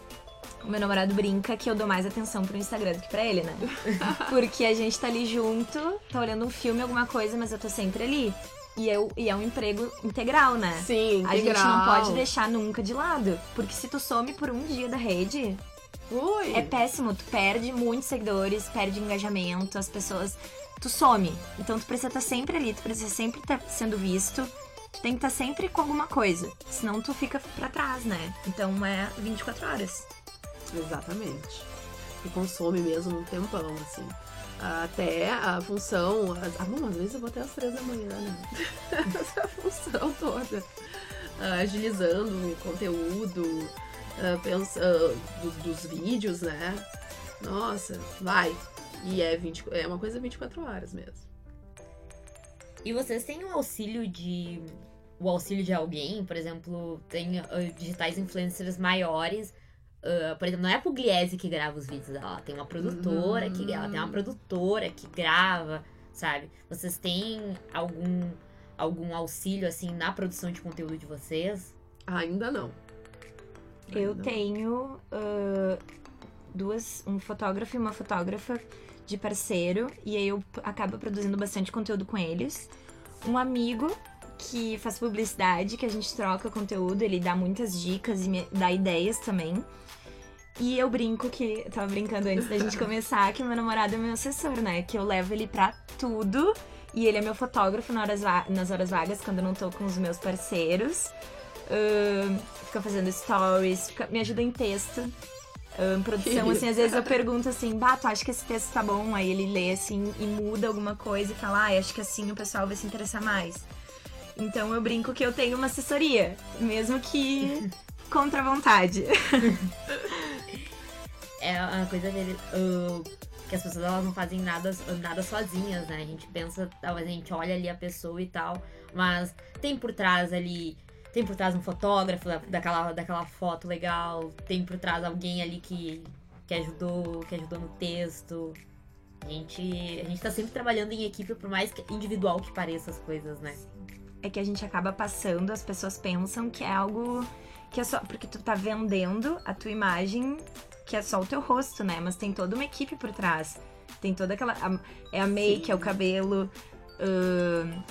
o meu namorado brinca que eu dou mais atenção pro Instagram do que pra ele, né? Porque a gente tá ali junto, tá olhando um filme, alguma coisa, mas eu tô sempre ali. E, eu, e é um emprego integral, né? Sim, integral. A gente não pode deixar nunca de lado. Porque se tu some por um dia da rede, Ui. é péssimo. Tu perde muitos seguidores, perde engajamento, as pessoas. Tu some. Então tu precisa estar sempre ali, tu precisa sempre estar sendo visto. Tu tem que estar sempre com alguma coisa. Senão tu fica pra trás, né? Então é 24 horas. Exatamente. E consome mesmo um tempão, assim. Até a função. Ah, bom, às vezes eu vou até às três da manhã, né? Essa função toda. Agilizando o conteúdo, uh, pensa, uh, dos, dos, vídeos, né? Nossa, vai. E é, 20, é uma coisa 24 horas mesmo. E vocês têm o um auxílio de. O auxílio de alguém, por exemplo, tem digitais influencers maiores Uh, por exemplo, não é a Pugliese que grava os vídeos, ela tem uma produtora que ela tem uma produtora que grava, sabe? Vocês têm algum algum auxílio assim na produção de conteúdo de vocês? Ainda não. Eu Ainda. tenho ah, duas, um fotógrafo e uma fotógrafa de parceiro, e aí eu acabo produzindo bastante conteúdo com eles. Um amigo que faz publicidade, que a gente troca conteúdo, ele dá muitas dicas e me dá ideias também. E eu brinco que, eu tava brincando antes da gente começar, que meu namorado é meu assessor, né? Que eu levo ele pra tudo. E ele é meu fotógrafo na horas nas horas vagas, quando eu não tô com os meus parceiros. Ahn, fica fazendo stories, fica- me ajuda em texto. Ahn, produção, assim, às vezes eu pergunto assim, bah, tu acha que esse texto tá bom? Aí ele lê assim e muda alguma coisa e fala, ah, acho que assim o pessoal vai se interessar mais. Então eu brinco que eu tenho uma assessoria, mesmo que contra a vontade. É uma coisa dele, uh, que as pessoas elas não fazem nada, nada sozinhas, né? A gente pensa, talvez a gente olha ali a pessoa e tal, mas tem por trás ali. Tem por trás um fotógrafo da- daquela, daquela foto legal, tem por trás alguém ali que, que ajudou, que ajudou no texto. A gente, a gente tá sempre trabalhando em equipe, por mais individual que pareça as coisas, né? é que a gente acaba passando, as pessoas pensam que é algo que é só porque tu tá vendendo a tua imagem, que é só o teu rosto, né? Mas tem toda uma equipe por trás. Tem toda aquela. a- é a make, Sim. é o cabelo, ahn,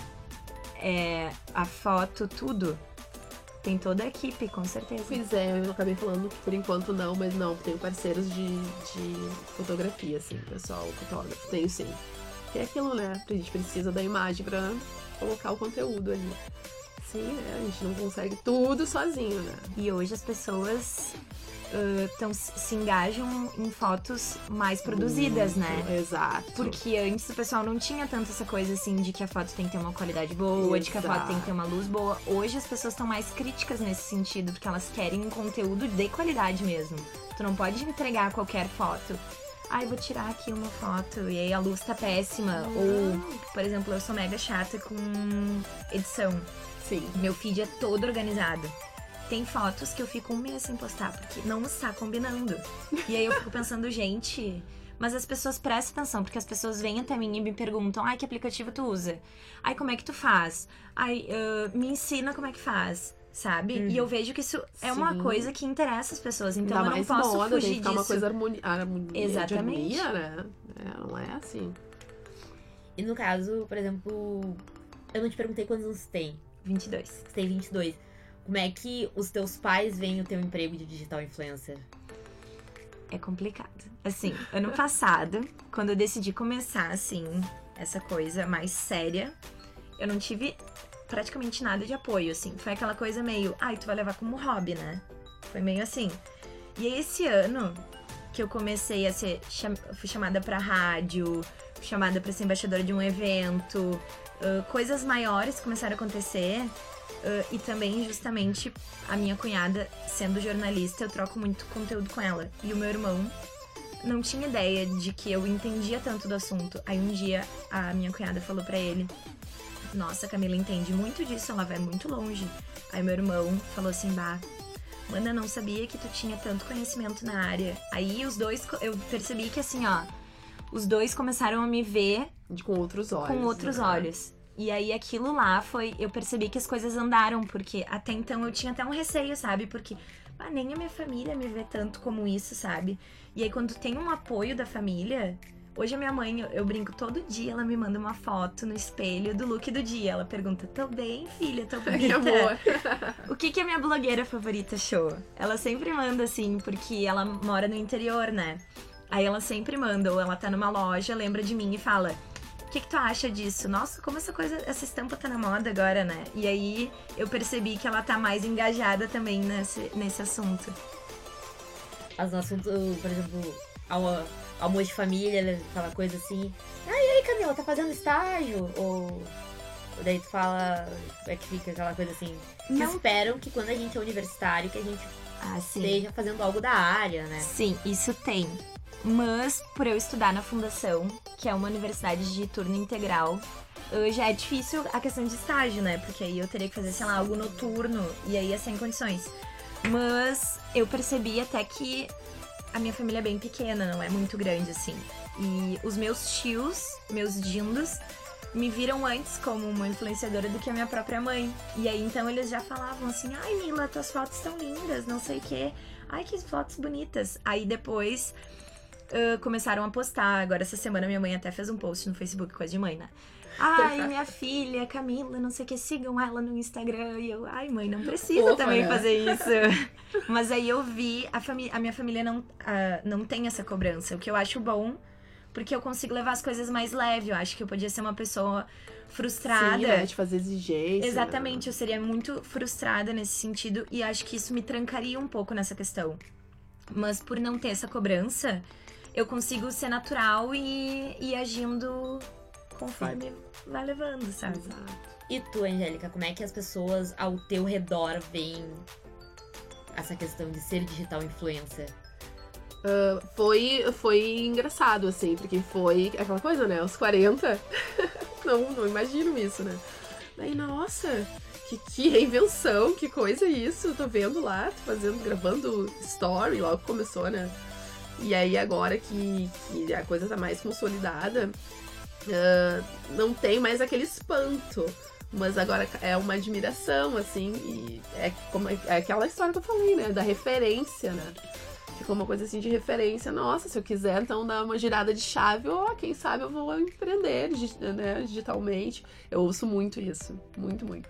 é a foto, tudo. Tem toda a equipe, com certeza. Pois é, eu acabei falando que por enquanto não, mas não, tenho parceiros de, de fotografia, assim, pessoal, fotógrafo, tenho sim. Que é aquilo, né? A gente precisa da imagem pra colocar o conteúdo ali. Sim, né? A gente não consegue tudo sozinho, né? E hoje as pessoas ah, tão, se engajam em fotos mais produzidas, né? Muito, Exato. Porque antes o pessoal não tinha tanto essa coisa assim de que a foto tem que ter uma qualidade boa, de que a foto Exato. tem que ter uma luz boa. Hoje as pessoas estão mais críticas nesse sentido, porque elas querem um conteúdo de qualidade mesmo. Tu não pode entregar qualquer foto. Ai, vou tirar aqui uma foto e aí a luz tá péssima. Ou, por exemplo, eu sou mega chata com edição. Sim. Meu feed é todo organizado. Tem fotos que eu fico um mês sem postar, porque não está combinando. E aí eu fico pensando, gente. Mas as pessoas prestam atenção, porque as pessoas vêm até mim e me perguntam: ai, que aplicativo tu usa? Ai, como é que tu faz? Ai, ah, me ensina como é que faz, sabe? Uhum. E eu vejo que isso é uma Sim. coisa que interessa as pessoas, então Ainda eu não mais posso moda, tem fugir que ficar disso. uma coisa harmonia, harmonia Exatamente. de harmonia, né? É, não é assim. E no caso, por exemplo, eu não te perguntei quantos anos você tem. 22. Você tem 22. Como é que os teus pais veem o teu emprego de digital influencer? É complicado. Assim, ano passado, quando eu decidi começar, assim, essa coisa mais séria, eu não tive praticamente nada de apoio, assim. Foi aquela coisa meio, ai, tu vai levar como hobby, né? Foi meio assim. E aí, esse ano que eu comecei a ser. Fui chamada pra rádio, chamada pra ser embaixadora de um evento, ah, coisas maiores começaram a acontecer. Ah, e também, justamente, a minha cunhada, sendo jornalista, eu troco muito conteúdo com ela. E o meu irmão não tinha ideia de que eu entendia tanto do assunto. Aí um dia a minha cunhada falou pra ele: Nossa, Camila entende muito disso, ela vai muito longe. Aí meu irmão falou assim: Bah, Mana, não sabia que tu tinha tanto conhecimento na área. Aí os dois, eu percebi que assim, ó, os dois começaram a me ver De, com outros olhos. com outros né? olhos. E aí aquilo lá foi. Eu percebi que as coisas andaram, porque até então eu tinha até um receio, sabe? Porque ah, nem a minha família me vê tanto como isso, sabe? E aí quando tem um apoio da família. Hoje a minha mãe, eu, eu brinco todo dia, ela me manda uma foto no espelho do look do dia. Ela pergunta: Tô bem, filha, tô Que bonita. amor. O que, que a minha blogueira favorita achou? Ela sempre manda assim, porque ela mora no interior, né? Aí ela sempre manda, ou ela tá numa loja, lembra de mim e fala: que, que tu acha disso? Nossa, como essa coisa, essa estampa tá na moda agora, né? E aí eu percebi que ela tá mais engajada também nesse, nesse assunto. No assunto, por exemplo, almo- almoço de família, né, aquela coisa assim. Ah, e aí, Camila, tá fazendo estágio? Ou. daí tu fala. É que fica aquela coisa assim. Que Não. esperam que quando a gente é universitário, que a gente Ah, esteja fazendo algo da área, né? Sim, isso tem. Mas por eu estudar na fundação, que é uma universidade de turno integral, eh, já é difícil a questão de estágio, né? Porque aí eu teria que fazer, sei lá, algo noturno e aí ia sem condições. Mas eu percebi até que a minha família é bem pequena, não é muito grande assim. E os meus tios, meus dindos, me viram antes como uma influenciadora do que a minha própria mãe. E aí então eles já falavam assim: ai Mila, tuas fotos estão lindas, não sei o quê. Ai, que fotos bonitas. Aí depois uh, começaram a postar. Agora, essa semana, minha mãe até fez um post no Facebook, coisa de mãe, né? Ai, minha filha, Camila, não sei o que, sigam ela no Instagram. E eu, ai, mãe, não precisa Opa, também né? fazer isso. Mas aí eu vi, a, a minha família não, ah, não tem essa cobrança, o que eu acho bom, porque eu consigo levar as coisas mais leve. Eu acho que eu podia ser uma pessoa frustrada. Sim, né? De fazer exigência. Exatamente, eu seria muito frustrada nesse sentido e acho que isso me trancaria um pouco nessa questão. Mas por não ter essa cobrança, eu consigo ser natural e ir agindo conforme vai levando, sabe? Exato. E tu, Angélica, como é que as pessoas ao teu redor veem essa questão de ser digital influencer? Foi, foi engraçado, assim, porque foi aquela coisa, né? Aos 40. não, não imagino isso, né? Daí, nossa, que, que reinvenção, que coisa é isso. Tô vendo lá, tô fazendo, gravando story, logo que começou, né? E aí agora que, que a coisa tá mais consolidada, ah, não tem mais aquele espanto. Mas agora é uma admiração, assim, e é, como, é aquela história que eu falei, né? Da referência, né? Ficou uma coisa assim de referência. Nossa, se eu quiser então dar uma girada de chave, ó, quem sabe eu vou empreender né, digitalmente. Eu ouço muito isso. Muito, muito.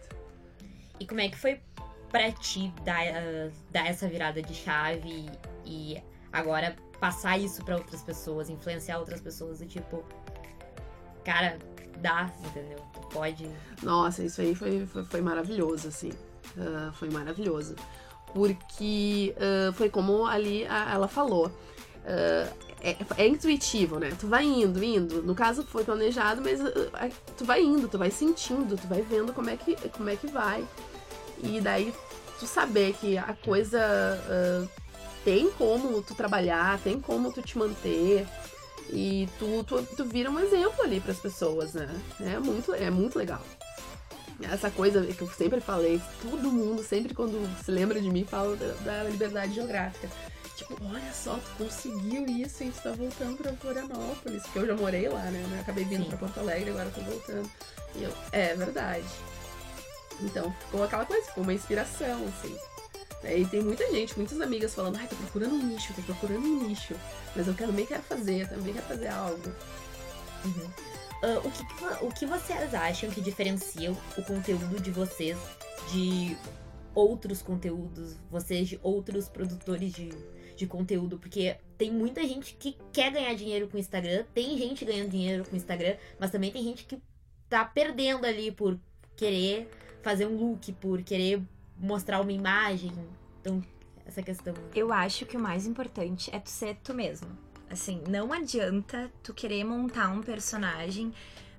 E como é que foi pra ti dar, ah, dar essa virada de chave e agora passar isso pra outras pessoas, influenciar outras pessoas do tipo, cara, dá, entendeu? Tu pode. Nossa, isso aí foi, foi, foi maravilhoso, assim. Ah, foi maravilhoso. Porque ah, foi como ali a- ela falou. Ah, é, é intuitivo, né? Tu vai indo, indo. No caso foi planejado, mas ah, tu vai indo, tu vai sentindo, tu vai vendo como é que, como é que vai. E daí tu saber que a coisa tem como tu trabalhar, tem como tu te manter. E tu, tu, tu vira um exemplo ali pras pessoas, né? É muito, é muito legal. Essa coisa que eu sempre falei, todo mundo, sempre quando se lembra de mim, fala da, da liberdade geográfica. Tipo, olha só, tu conseguiu isso e tu tá voltando pra Florianópolis. Porque eu já morei lá, né? Eu acabei vindo Sim. pra Porto Alegre, agora tô voltando. E eu, é verdade. Então, ficou aquela coisa, ficou uma inspiração, assim. E tem muita gente, muitas amigas falando, ai, tô procurando um nicho, tô procurando um nicho. Mas eu também quero fazer, também quero fazer algo. Uhum. Ah, o, que, o que vocês acham que diferencia o conteúdo de vocês de outros conteúdos, vocês de outros produtores de, de conteúdo? Porque tem muita gente que quer ganhar dinheiro com o Instagram, tem gente ganhando dinheiro com o Instagram, mas também tem gente que tá perdendo ali por querer fazer um look, por querer mostrar uma imagem. Então, essa questão. Eu acho que o mais importante é tu ser tu mesmo. Assim, não adianta tu querer montar um personagem.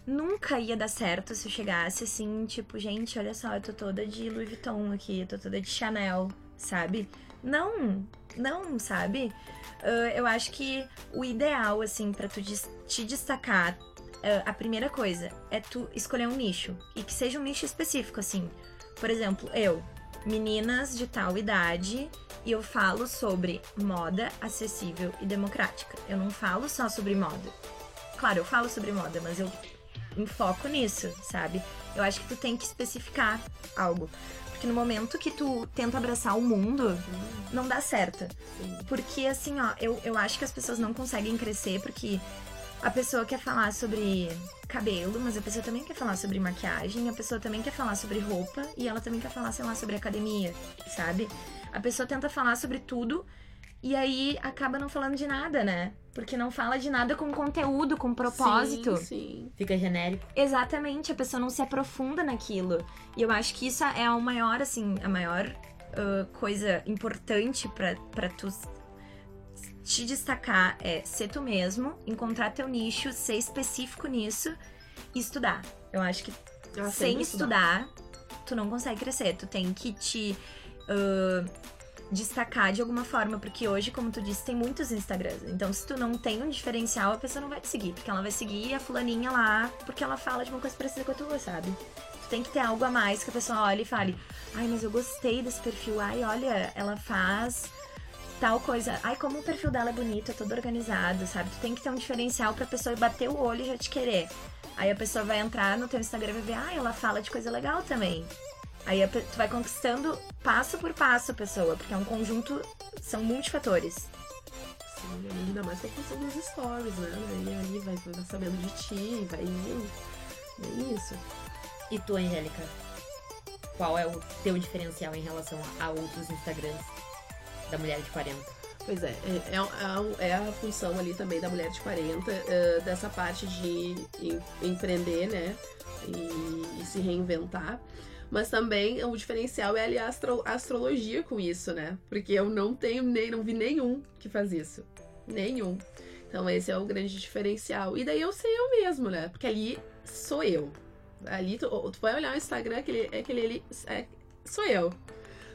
Nunca ia dar certo se eu chegasse assim, tipo, gente, olha só, eu tô toda de Louis Vuitton aqui, eu tô toda de Chanel, sabe? Não, não, sabe? Ah, eu acho que o ideal, assim, pra tu te destacar, ah, a primeira coisa é tu escolher um nicho. E que seja um nicho específico, assim. Por exemplo, eu, meninas de tal idade, e eu falo sobre moda acessível e democrática. Eu não falo só sobre moda. Claro, eu falo sobre moda, mas eu enfoco nisso, sabe? Eu acho que tu tem que especificar algo. Porque no momento que tu tenta abraçar o mundo, não dá certo. Sim. Porque assim, ó, eu, eu acho que as pessoas não conseguem crescer porque a pessoa quer falar sobre cabelo, mas a pessoa também quer falar sobre maquiagem, a pessoa também quer falar sobre roupa e ela também quer falar, sei lá, sobre academia, sabe? A pessoa tenta falar sobre tudo e aí acaba não falando de nada, né? Porque não fala de nada com conteúdo, com propósito. Sim, sim. Fica genérico. Exatamente, a pessoa não se aprofunda naquilo. E eu acho que isso é o maior, assim, a maior ah, coisa importante pra pra tu te destacar é ser tu mesmo, encontrar teu nicho, ser específico nisso e estudar. Eu acho que Ah, sem estudar, tu não consegue crescer. Tu tem que te ah, destacar de alguma forma, porque hoje, como tu disse, tem muitos Instagrams. Então, se tu não tem um diferencial, a pessoa não vai te seguir, porque ela vai seguir a fulaninha lá, porque ela fala de uma coisa parecida com a tua, sabe? Tu tem que ter algo a mais que a pessoa olhe e fale: "Ai, mas eu gostei desse perfil. Ai, olha, ela faz tal coisa. Ai, como o perfil dela é bonito, é todo organizado, sabe? Tu tem que ter um diferencial pra pessoa bater o olho e já te querer. Aí a pessoa vai entrar no teu Instagram e vai ver, ah, ela fala de coisa legal também. Aí a tu vai conquistando passo por passo a pessoa, porque é um conjunto, são multifatores. Sim, ainda mais com a questão dos stories, né? Aí ali vai, vai sabendo de ti, vai. É isso. E tu, Angélica? Qual é o teu diferencial em relação a outros Instagrams da mulher de 40? Pois é, é, é, é a função ali também da mulher de 40, eh, dessa parte de em- empreender, né? E, e se reinventar. Mas também o diferencial é ali a, astro- astrologia com isso, né? Porque eu não tenho nem, não vi nenhum que faz isso. Nenhum. Então esse é o grande diferencial. E daí eu sei eu mesmo, né? Porque ali sou eu. Ali tu, tu vai olhar o Instagram, aquele, aquele ali é, sou eu.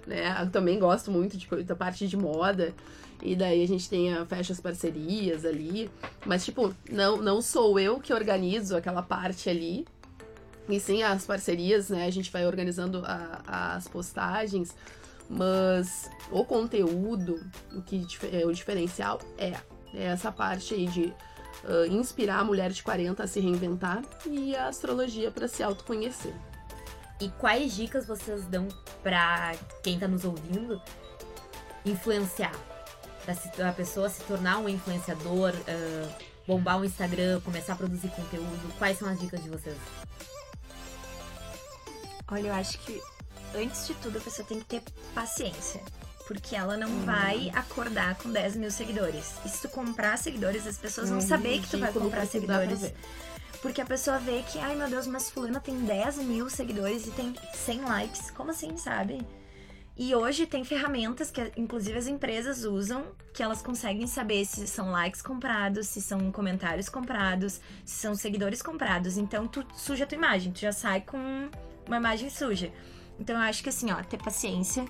Né? Eu também gosto muito de, da parte de moda. E daí a gente tem a, fecha as parcerias ali. Mas, tipo, não, não sou eu que organizo aquela parte ali. E sim as parcerias, né? A gente vai organizando a- as postagens. Mas o conteúdo, o que é o diferencial é, é essa parte aí de ah, inspirar a mulher de 40 a se reinventar e a astrologia para se autoconhecer. E quais dicas vocês dão pra quem tá nos ouvindo influenciar? Pra se- a pessoa se tornar um influenciador, ah, bombar o Instagram, começar a produzir conteúdo. Quais são as dicas de vocês? Olha, eu acho que antes de tudo a pessoa tem que ter paciência. Porque ela não vai acordar com 10 mil seguidores. E se tu comprar seguidores, as pessoas vão É saber que tu vai comprar seguidores. Porque a pessoa vê que, ai meu Deus, mas fulana tem 10 mil seguidores e tem 100 likes. Como assim, sabe? E hoje tem ferramentas que, inclusive, as empresas usam, que elas conseguem saber se são likes comprados, se são comentários comprados, se são seguidores comprados. Então, tu suja a tua imagem, tu já sai com uma imagem suja. Então, eu acho que assim, ó, ter paciência,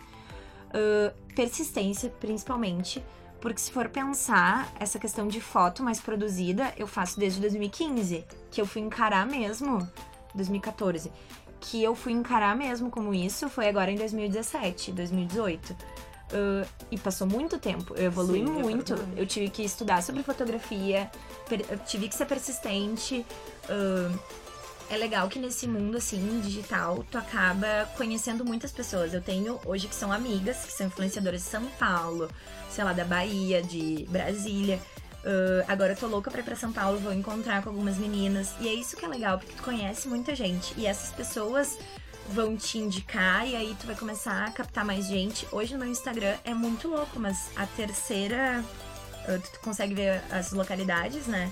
ãh, persistência, principalmente. Porque se for pensar, essa questão de foto mais produzida, eu faço desde 2015, que eu fui encarar mesmo, 2014, que eu fui encarar mesmo como isso, foi agora em 2017, 2018. Uh, e passou muito tempo, eu evolui Sim, é muito. verdade. Eu tive que estudar sobre fotografia, eu tive que ser persistente. uh, é legal que nesse mundo, assim, digital, tu acaba conhecendo muitas pessoas. Eu tenho hoje que são amigas, que são influenciadoras de São Paulo, sei lá, da Bahia, de Brasília. Uh, agora eu tô louca pra ir pra São Paulo, vou encontrar com algumas meninas. E é isso que é legal, porque tu conhece muita gente. E essas pessoas vão te indicar e aí tu vai começar a captar mais gente. Hoje no meu Instagram é muito louco, mas a terceira. uh, tu consegue ver as localidades, né?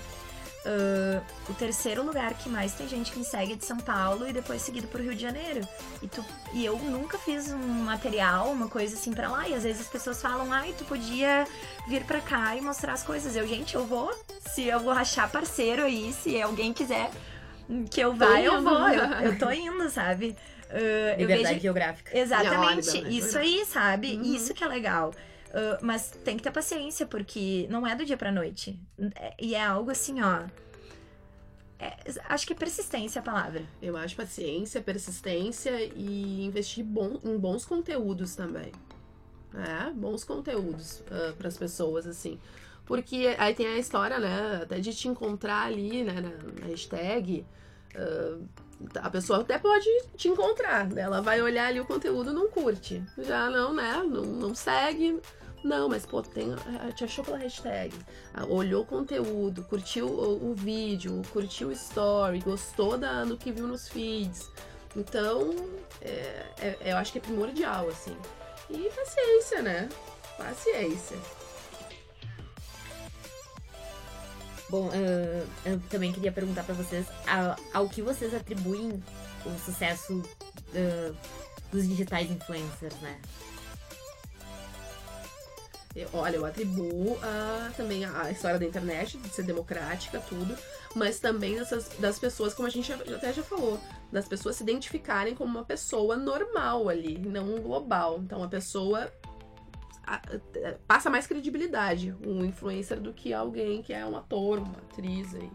Uh, o terceiro lugar que mais tem gente que me segue é de São Paulo e depois seguido por Rio de Janeiro. E, tu, e eu nunca fiz um material, uma coisa assim pra lá. E às vezes as pessoas falam, ai, tu podia vir pra cá e mostrar as coisas. Eu, gente, eu vou. Se eu vou rachar parceiro aí, se alguém quiser que eu vá, eu vou. Eu, eu tô indo, sabe? Uh, eu Liberdade vejo geográfica. Exatamente, liberdade isso geográfica. aí, sabe? Uhum. Isso que é legal. Uh, mas tem que ter paciência, porque não é do dia pra noite. É- E é algo assim, ó. é- acho que persistência é a palavra. Eu acho paciência, persistência e investir bom, em bons conteúdos também. É, bons conteúdos para as pessoas, assim. Porque aí tem a história, né, até de te encontrar ali, né, na, hashtag. ah, a pessoa até pode te encontrar, né? Ela vai olhar ali o conteúdo não curte. Já não, né? Não, não segue. Não, mas pô, tem, ah, te achou pela hashtag. Ah, olhou o conteúdo, curtiu o, o vídeo, curtiu o story, gostou da, do que viu nos feeds. Então, é, é- eu acho que é primordial, assim. E paciência, né? Paciência. Bom, ah, eu também queria perguntar pra vocês a- ao que vocês atribuem o sucesso ah, dos digitais influencers, né? Eu- olha, eu atribuo a, também a, a história da internet, de ser democrática, tudo, mas também dessas, das pessoas, como a gente já- até já falou, das pessoas se identificarem como uma pessoa normal ali, não um global. Então a pessoa a- a- passa mais credibilidade, um influencer, do que alguém que é um ator, uma atriz aí.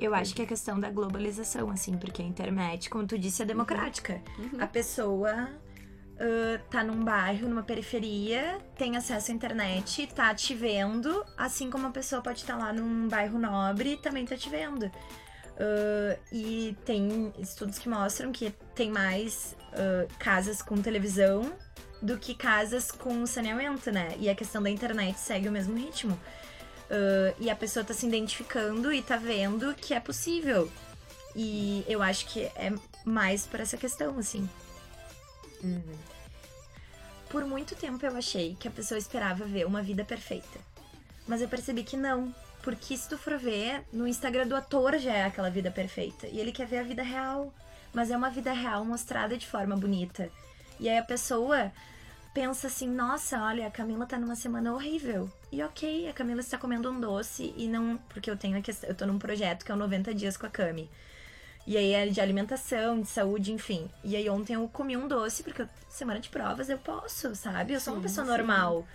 Eu acho que é questão da globalização, assim, porque a internet, como tu disse, é democrática. Uhum. A pessoa uh, tá num bairro, numa periferia, tem acesso à internet, tá te vendo, assim como uma pessoa pode estar tá lá num bairro nobre e também tá te vendo. Uh, e tem estudos que mostram que tem mais uh, casas com televisão do que casas com saneamento, né? E a questão da internet segue o mesmo ritmo. Uh, e a pessoa tá se identificando e tá vendo que é possível. E eu acho que é mais por essa questão, assim. Uhum. Por muito tempo eu achei que a pessoa esperava ver uma vida perfeita. Mas eu percebi que não. Porque se tu for ver, no Instagram do ator já é aquela vida perfeita. E ele quer ver a vida real. Mas é uma vida real mostrada de forma bonita. E aí a pessoa pensa assim, nossa, olha, a Camila tá numa semana horrível. E ok, a Camila está comendo um doce e não. Porque eu tenho a questão. Eu tô num projeto que é o 90 dias com a Cami. E aí é de alimentação, de saúde, enfim. E aí ontem eu comi um doce, porque semana de provas eu posso, sabe? Eu sou sim, uma pessoa sim. normal.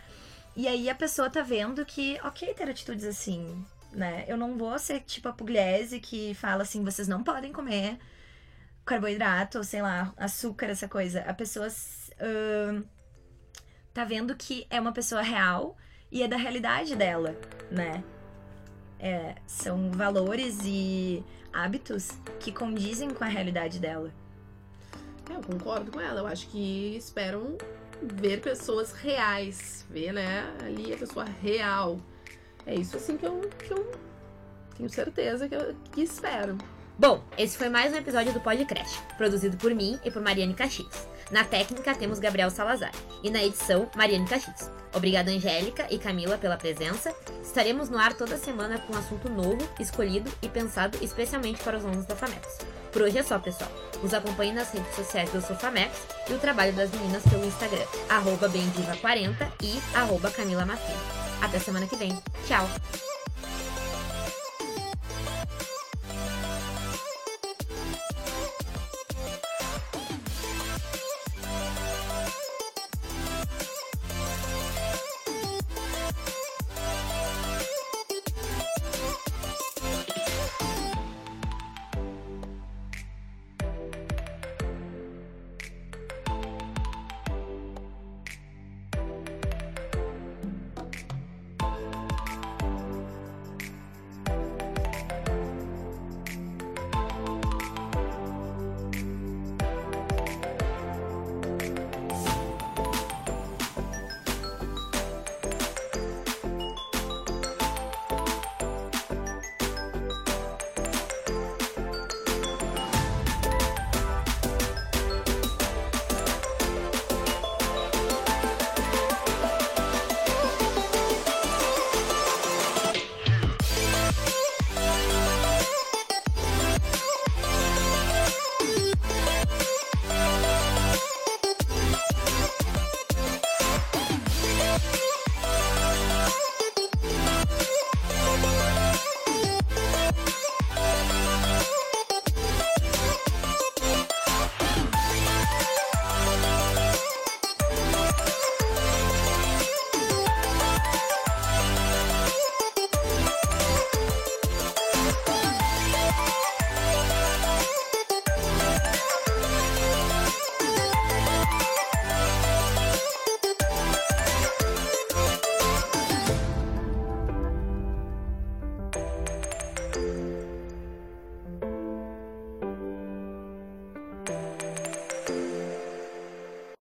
E aí a pessoa tá vendo que, ok, ter atitudes assim, né? Eu não vou ser tipo a Pugliese que fala assim, vocês não podem comer carboidrato, ou sei lá, açúcar, essa coisa. A pessoa uh, tá vendo que é uma pessoa real e é da realidade dela, né? É, são valores e hábitos que condizem com a realidade dela. É, eu concordo com ela. Eu acho que esperam ver pessoas reais, ver, né, ali a pessoa real. É isso assim que eu, que eu tenho certeza que, eu, que espero. Bom, esse foi mais um episódio do Podcast, produzido por mim e por Mariane Caxias. Na técnica temos Gabriel Salazar e na edição Mariane Caxias. Obrigada Angélica e Camila pela presença. Estaremos no ar toda semana com um assunto novo, escolhido e pensado especialmente para os alunos da FAMEX. Por hoje é só, pessoal. Nos acompanhe nas redes sociais do Sofamex e o trabalho das meninas pelo Instagram, arroba 40 e arroba Camila Até semana que vem. Tchau!